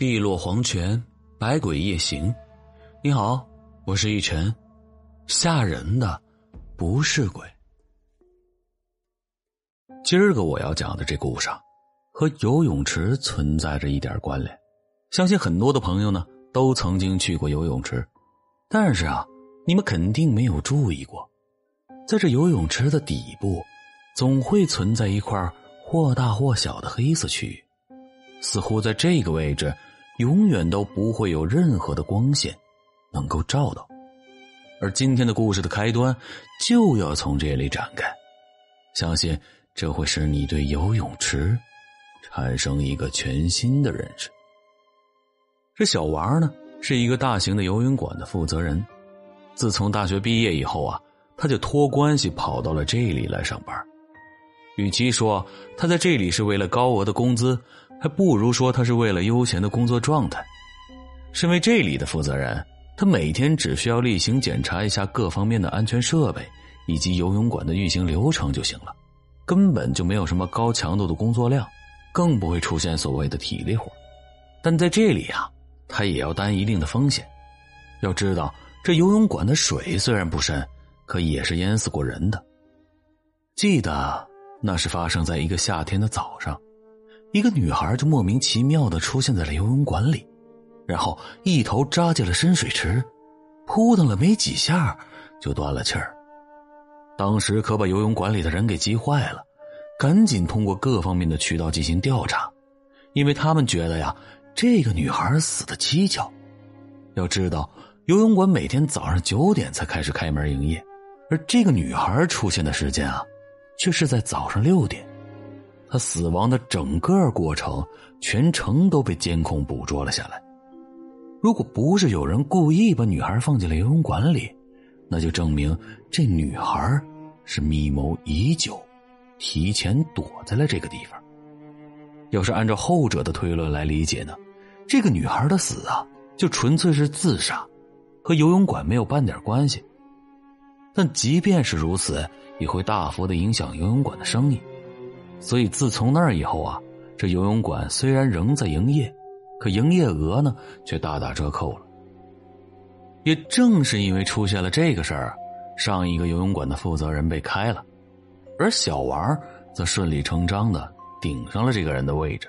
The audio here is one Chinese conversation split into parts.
碧落黄泉，百鬼夜行。你好，我是一晨。吓人的不是鬼。今儿个我要讲的这故事，和游泳池存在着一点关联。相信很多的朋友呢，都曾经去过游泳池，但是啊，你们肯定没有注意过，在这游泳池的底部，总会存在一块或大或小的黑色区域，似乎在这个位置。永远都不会有任何的光线能够照到，而今天的故事的开端就要从这里展开，相信这会使你对游泳池产生一个全新的认识。这小王呢，是一个大型的游泳馆的负责人，自从大学毕业以后啊，他就托关系跑到了这里来上班。与其说他在这里是为了高额的工资。还不如说他是为了悠闲的工作状态。身为这里的负责人，他每天只需要例行检查一下各方面的安全设备以及游泳馆的运行流程就行了，根本就没有什么高强度的工作量，更不会出现所谓的体力活。但在这里啊，他也要担一定的风险。要知道，这游泳馆的水虽然不深，可也是淹死过人的。记得那是发生在一个夏天的早上。一个女孩就莫名其妙的出现在了游泳馆里，然后一头扎进了深水池，扑腾了没几下就断了气儿。当时可把游泳馆里的人给急坏了，赶紧通过各方面的渠道进行调查，因为他们觉得呀，这个女孩死的蹊跷。要知道，游泳馆每天早上九点才开始开门营业，而这个女孩出现的时间啊，却是在早上六点。他死亡的整个过程，全程都被监控捕捉了下来。如果不是有人故意把女孩放进了游泳馆里，那就证明这女孩是密谋已久，提前躲在了这个地方。要是按照后者的推论来理解呢，这个女孩的死啊，就纯粹是自杀，和游泳馆没有半点关系。但即便是如此，也会大幅的影响游泳馆的生意。所以，自从那儿以后啊，这游泳馆虽然仍在营业，可营业额呢却大打折扣了。也正是因为出现了这个事儿，上一个游泳馆的负责人被开了，而小王则顺理成章的顶上了这个人的位置。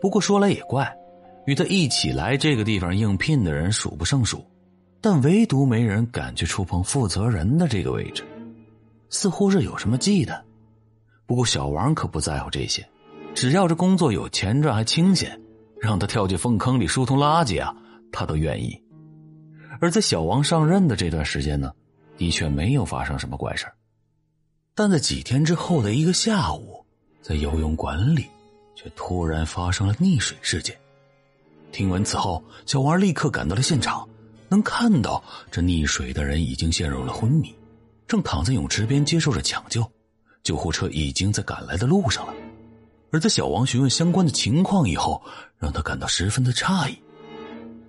不过说来也怪，与他一起来这个地方应聘的人数不胜数，但唯独没人敢去触碰负责人的这个位置，似乎是有什么忌惮。不过小王可不在乎这些，只要这工作有钱赚还清闲，让他跳进粪坑里疏通垃圾啊，他都愿意。而在小王上任的这段时间呢，的确没有发生什么怪事但在几天之后的一个下午，在游泳馆里，却突然发生了溺水事件。听闻此后，小王立刻赶到了现场，能看到这溺水的人已经陷入了昏迷，正躺在泳池边接受着抢救。救护车已经在赶来的路上了，而在小王询问相关的情况以后，让他感到十分的诧异。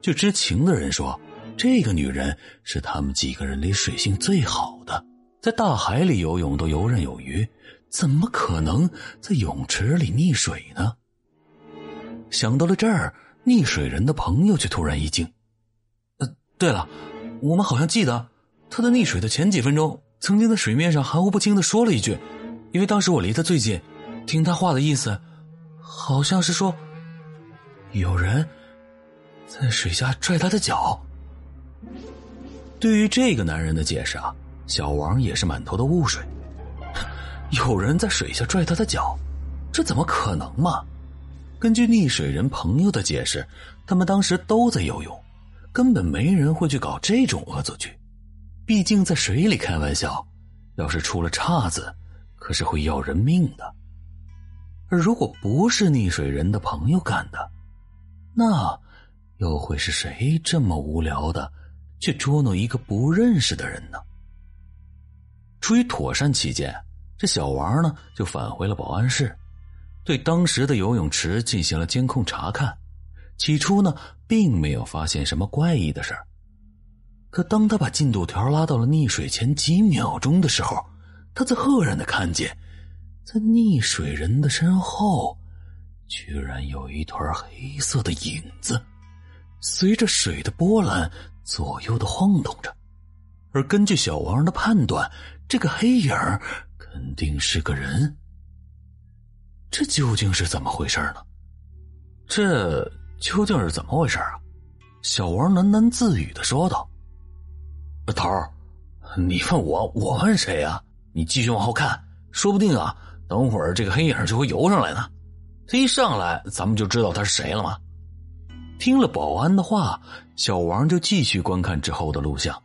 据知情的人说，这个女人是他们几个人里水性最好的，在大海里游泳都游刃有余，怎么可能在泳池里溺水呢？想到了这儿，溺水人的朋友却突然一惊：“呃，对了，我们好像记得他在溺水的前几分钟，曾经在水面上含糊不清的说了一句。”因为当时我离他最近，听他话的意思，好像是说有人在水下拽他的脚。对于这个男人的解释啊，小王也是满头的雾水。有人在水下拽他的脚，这怎么可能嘛？根据溺水人朋友的解释，他们当时都在游泳，根本没人会去搞这种恶作剧。毕竟在水里开玩笑，要是出了岔子。可是会要人命的，而如果不是溺水人的朋友干的，那又会是谁这么无聊的去捉弄一个不认识的人呢？出于妥善起见，这小王呢就返回了保安室，对当时的游泳池进行了监控查看。起初呢，并没有发现什么怪异的事儿，可当他把进度条拉到了溺水前几秒钟的时候。他在赫然的看见，在溺水人的身后，居然有一团黑色的影子，随着水的波澜左右的晃动着。而根据小王的判断，这个黑影肯定是个人。这究竟是怎么回事呢？这究竟是怎么回事啊？小王喃喃自语的说道：“头儿，你问我，我问谁呀？你继续往后看，说不定啊，等会儿这个黑影就会游上来呢。他一上来，咱们就知道他是谁了吗？”听了保安的话，小王就继续观看之后的录像，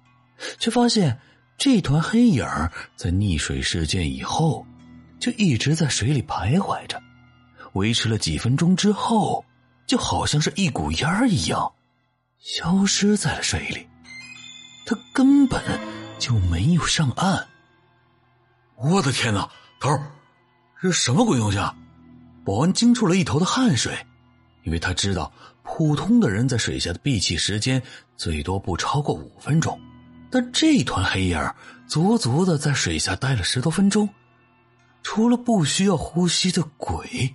却发现这团黑影在溺水事件以后。就一直在水里徘徊着，维持了几分钟之后，就好像是一股烟一样，消失在了水里。他根本就没有上岸。我的天哪，头，这什么鬼东西啊！保安惊出了一头的汗水，因为他知道普通的人在水下的闭气时间最多不超过五分钟，但这团黑影足足的在水下待了十多分钟。除了不需要呼吸的鬼，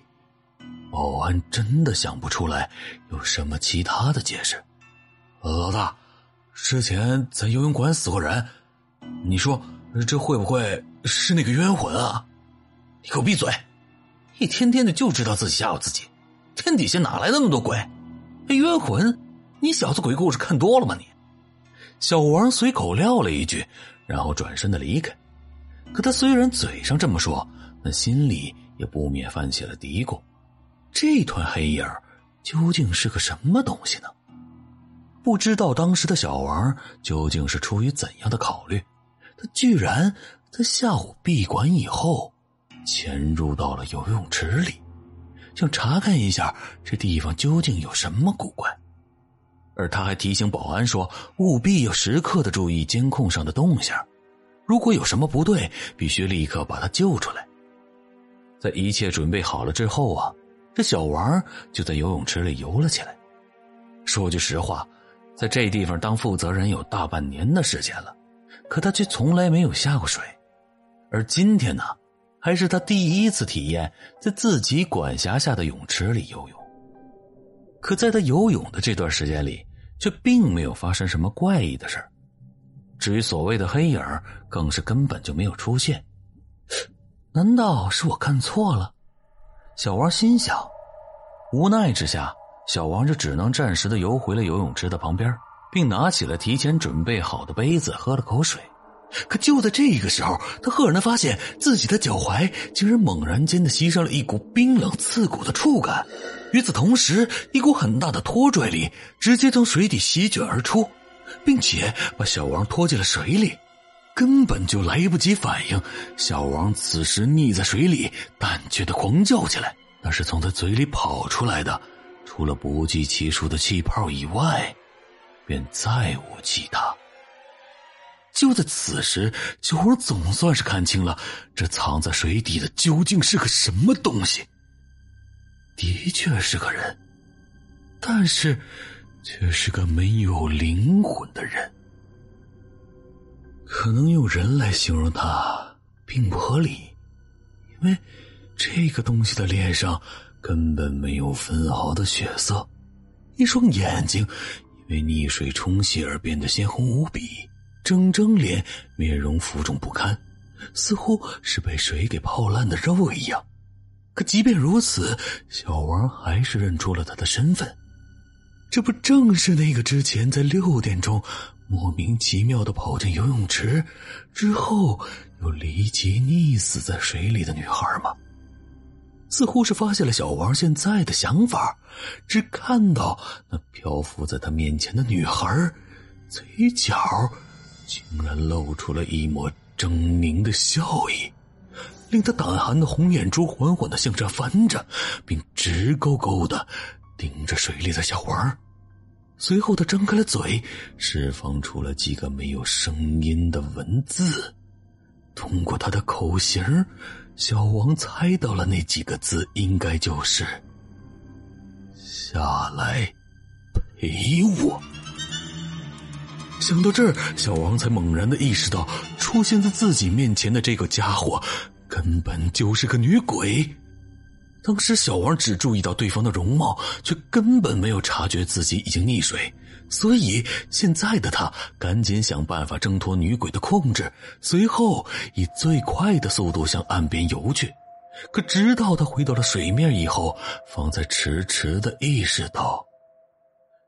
保安真的想不出来有什么其他的解释。老大，之前在游泳馆死过人，你说这会不会是那个冤魂啊？你给我闭嘴！一天天的就知道自己吓唬自己，天底下哪来那么多鬼？冤魂？你小子鬼故事看多了吗？你？小王随口撂了一句，然后转身的离开。可他虽然嘴上这么说。那心里也不免泛起了嘀咕：这团黑影究竟是个什么东西呢？不知道当时的小王究竟是出于怎样的考虑，他居然在下午闭馆以后潜入到了游泳池里，想查看一下这地方究竟有什么古怪。而他还提醒保安说，务必要时刻的注意监控上的动向，如果有什么不对，必须立刻把他救出来。在一切准备好了之后啊，这小王就在游泳池里游了起来。说句实话，在这地方当负责人有大半年的时间了，可他却从来没有下过水。而今天呢，还是他第一次体验在自己管辖下的泳池里游泳。可在他游泳的这段时间里，却并没有发生什么怪异的事至于所谓的黑影，更是根本就没有出现。难道是我看错了？小王心想。无奈之下，小王就只能暂时的游回了游泳池的旁边，并拿起了提前准备好的杯子喝了口水。可就在这个时候，他赫然发现自己的脚踝竟然猛然间的吸上了一股冰冷刺骨的触感。与此同时，一股很大的拖拽力直接从水底席卷而出，并且把小王拖进了水里。根本就来不及反应，小王此时溺在水里，胆怯的狂叫起来。那是从他嘴里跑出来的，除了不计其数的气泡以外，便再无其他。就在此时，九儿总算是看清了，这藏在水底的究竟是个什么东西。的确是个人，但是，却是个没有灵魂的人。可能用人来形容他并不合理，因为这个东西的脸上根本没有分毫的血色，一双眼睛因为溺水冲洗而变得鲜红无比，整张脸面容浮肿不堪，似乎是被水给泡烂的肉一样。可即便如此，小王还是认出了他的身份，这不正是那个之前在六点钟。莫名其妙的跑进游泳池，之后又离奇溺死在水里的女孩吗？似乎是发现了小王现在的想法，只看到那漂浮在他面前的女孩，嘴角竟然露出了一抹狰狞的笑意，令他胆寒的红眼珠缓缓的向上翻着，并直勾勾的盯着水里的小王。随后，他张开了嘴，释放出了几个没有声音的文字。通过他的口型，小王猜到了那几个字应该就是“下来陪我”。想到这儿，小王才猛然的意识到，出现在自己面前的这个家伙根本就是个女鬼。当时小王只注意到对方的容貌，却根本没有察觉自己已经溺水，所以现在的他赶紧想办法挣脱女鬼的控制，随后以最快的速度向岸边游去。可直到他回到了水面以后，方才迟迟的意识到，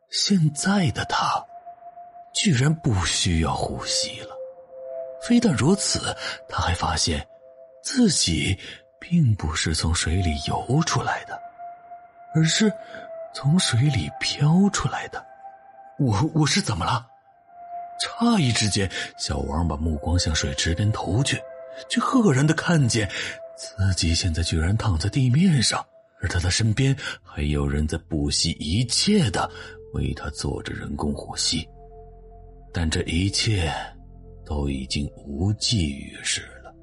现在的他居然不需要呼吸了。非但如此，他还发现自己并不是从水里游出来的，而是从水里飘出来的。我我是怎么了？诧异之间，小王把目光向水池边投去，却赫然的看见。自己现在居然躺在地面上，而他的身边还有人在不惜一切的为他做着人工呼吸，但这一切都已经无济于事了，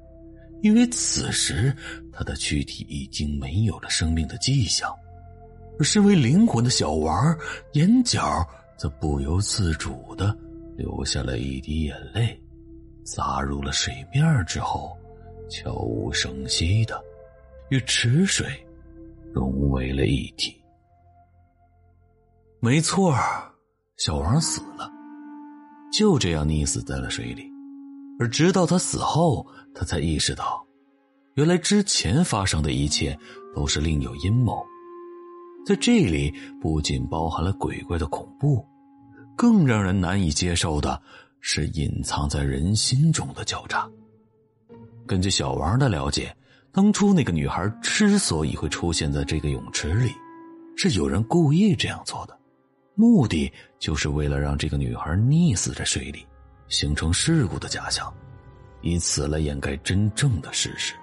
因为此时他的躯体已经没有了生命的迹象，而身为灵魂的小王眼角则不由自主的流下了一滴眼泪，洒入了水面之后。悄无声息的与池水融为了一体。没错，小王死了，就这样溺死在了水里。而直到他死后，他才意识到，原来之前发生的一切都是另有阴谋。在这里，不仅包含了鬼怪的恐怖，更让人难以接受的是隐藏在人心中的狡诈。根据小王的了解，当初那个女孩之所以会出现在这个泳池里，是有人故意这样做的，目的就是为了让这个女孩溺死在水里，形成事故的假象，以此来掩盖真正的事实。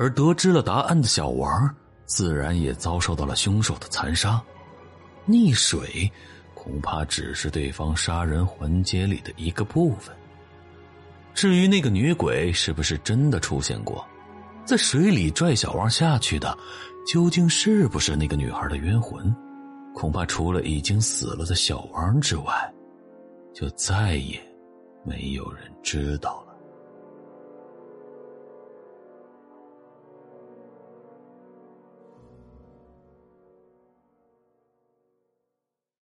而得知了答案的小王，自然也遭受到了凶手的残杀。溺水恐怕只是对方杀人环节里的一个部分。至于那个女鬼是不是真的出现过，在水里拽小王下去的，究竟是不是那个女孩的冤魂？恐怕除了已经死了的小王之外，就再也没有人知道。